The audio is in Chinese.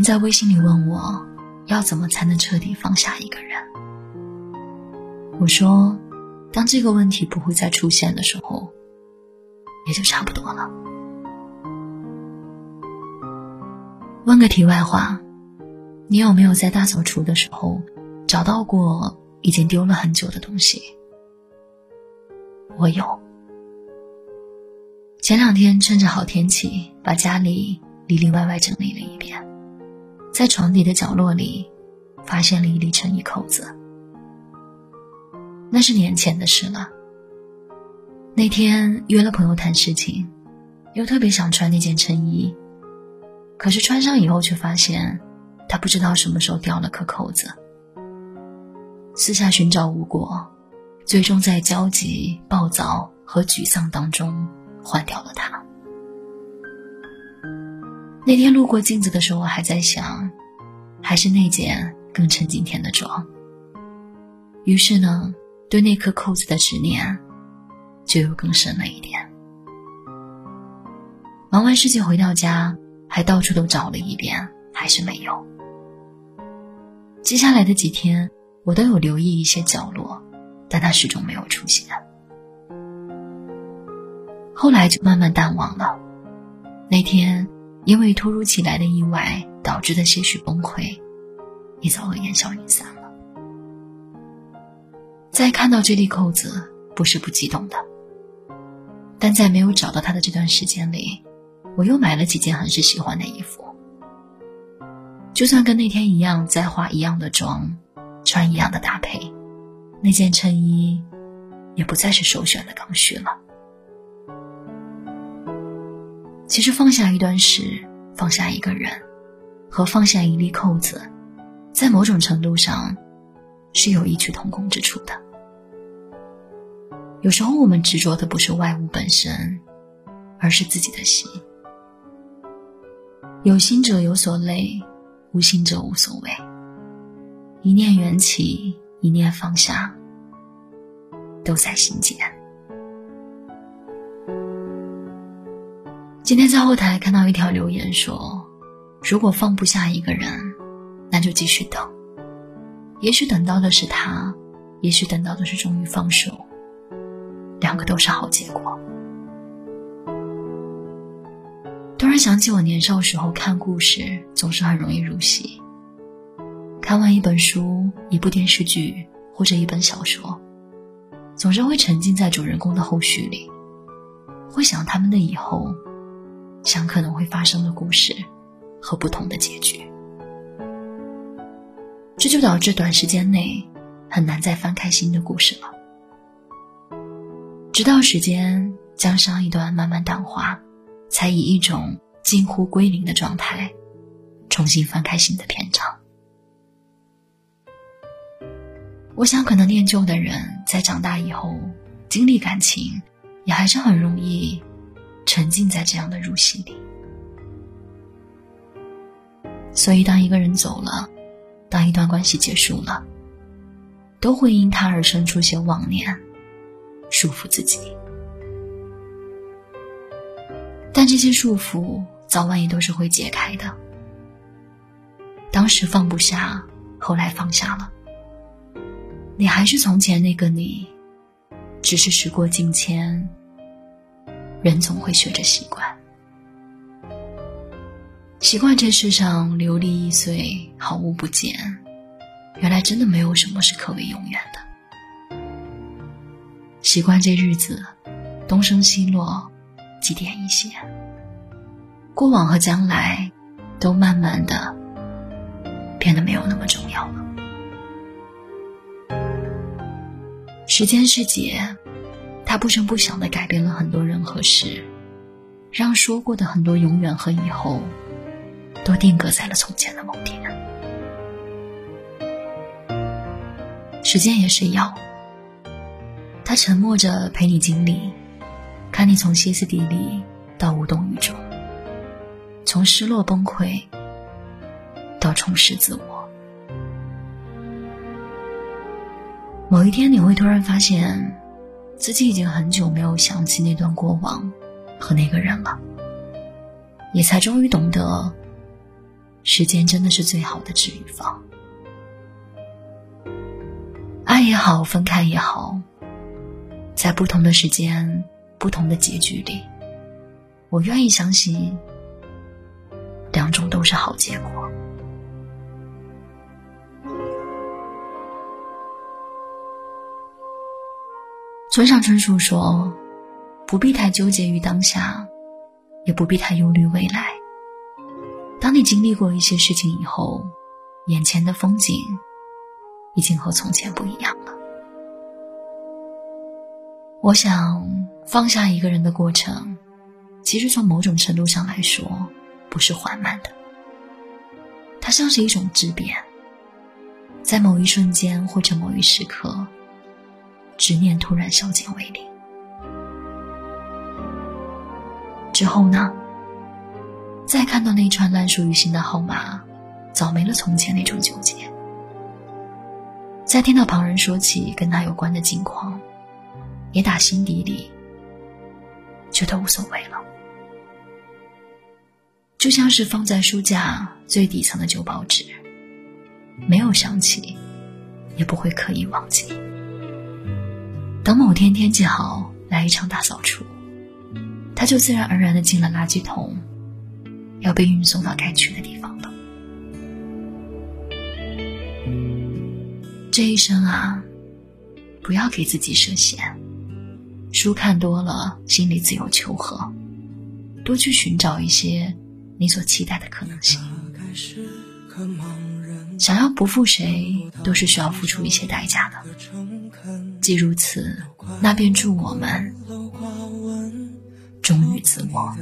人在微信里问我，要怎么才能彻底放下一个人？我说，当这个问题不会再出现的时候，也就差不多了。问个题外话，你有没有在大扫除的时候找到过已经丢了很久的东西？我有。前两天趁着好天气，把家里里里外外整理了一遍，在床底的角落里，发现了一粒衬衣扣子。那是年前的事了。那天约了朋友谈事情，又特别想穿那件衬衣，可是穿上以后却发现，他不知道什么时候掉了颗扣子。四下寻找无果，最终在焦急、暴躁和沮丧当中换掉了它。那天路过镜子的时候，我还在想，还是那件更衬今天的装。于是呢。对那颗扣子的执念，就又更深了一点。忙完事情回到家，还到处都找了一遍，还是没有。接下来的几天，我都有留意一些角落，但它始终没有出现。后来就慢慢淡忘了。那天，因为突如其来的意外导致的些许崩溃，也早已烟消云散了。再看到这粒扣子，不是不激动的。但在没有找到它的这段时间里，我又买了几件很是喜欢的衣服。就算跟那天一样，再化一样的妆，穿一样的搭配，那件衬衣，也不再是首选的刚需了。其实放下一段事，放下一个人，和放下一粒扣子，在某种程度上。是有异曲同工之处的。有时候我们执着的不是外物本身，而是自己的心。有心者有所累，无心者无所谓。一念缘起，一念放下，都在心间。今天在后台看到一条留言说：“如果放不下一个人，就继续等。”也许等到的是他，也许等到的是终于放手，两个都是好结果。突然想起我年少时候看故事，总是很容易入戏。看完一本书、一部电视剧或者一本小说，总是会沉浸在主人公的后续里，会想他们的以后，想可能会发生的故事和不同的结局。这就导致短时间内很难再翻开新的故事了。直到时间将上一段慢慢淡化，才以一种近乎归零的状态，重新翻开新的篇章。我想，可能念旧的人在长大以后，经历感情，也还是很容易沉浸在这样的入戏里。所以，当一个人走了，当一段关系结束了，都会因他而生出些妄念，束缚自己。但这些束缚早晚也都是会解开的。当时放不下，后来放下了，你还是从前那个你，只是时过境迁，人总会学着习惯。习惯这世上流离易碎，毫无不减。原来真的没有什么是可谓永远的。习惯这日子，东升西落，几点一线。过往和将来，都慢慢的变得没有那么重要了。时间是劫，它不声不响的改变了很多人和事，让说过的很多永远和以后。都定格在了从前的某天。时间也是药，它沉默着陪你经历，看你从歇斯底里到无动于衷，从失落崩溃到重拾自我。某一天，你会突然发现，自己已经很久没有想起那段过往和那个人了，也才终于懂得。时间真的是最好的治愈方。爱也好，分开也好，在不同的时间、不同的结局里，我愿意相信，两种都是好结果。村上春树说：“不必太纠结于当下，也不必太忧虑未来。当你经历过一些事情以后，眼前的风景。”已经和从前不一样了。我想放下一个人的过程，其实从某种程度上来说，不是缓慢的。它像是一种质变，在某一瞬间或者某一时刻，执念突然消减为零。之后呢？再看到那串烂熟于心的号码，早没了从前那种纠结。再听到旁人说起跟他有关的近况，也打心底里觉得无所谓了。就像是放在书架最底层的旧报纸，没有想起，也不会刻意忘记。等某天天气好，来一场大扫除，它就自然而然的进了垃圾桶，要被运送到该去的地方了。这一生啊，不要给自己设限。书看多了，心里自有求和。多去寻找一些你所期待的可能性。想要不负谁，都是需要付出一些代价的。既如此，那便祝我们终于自我。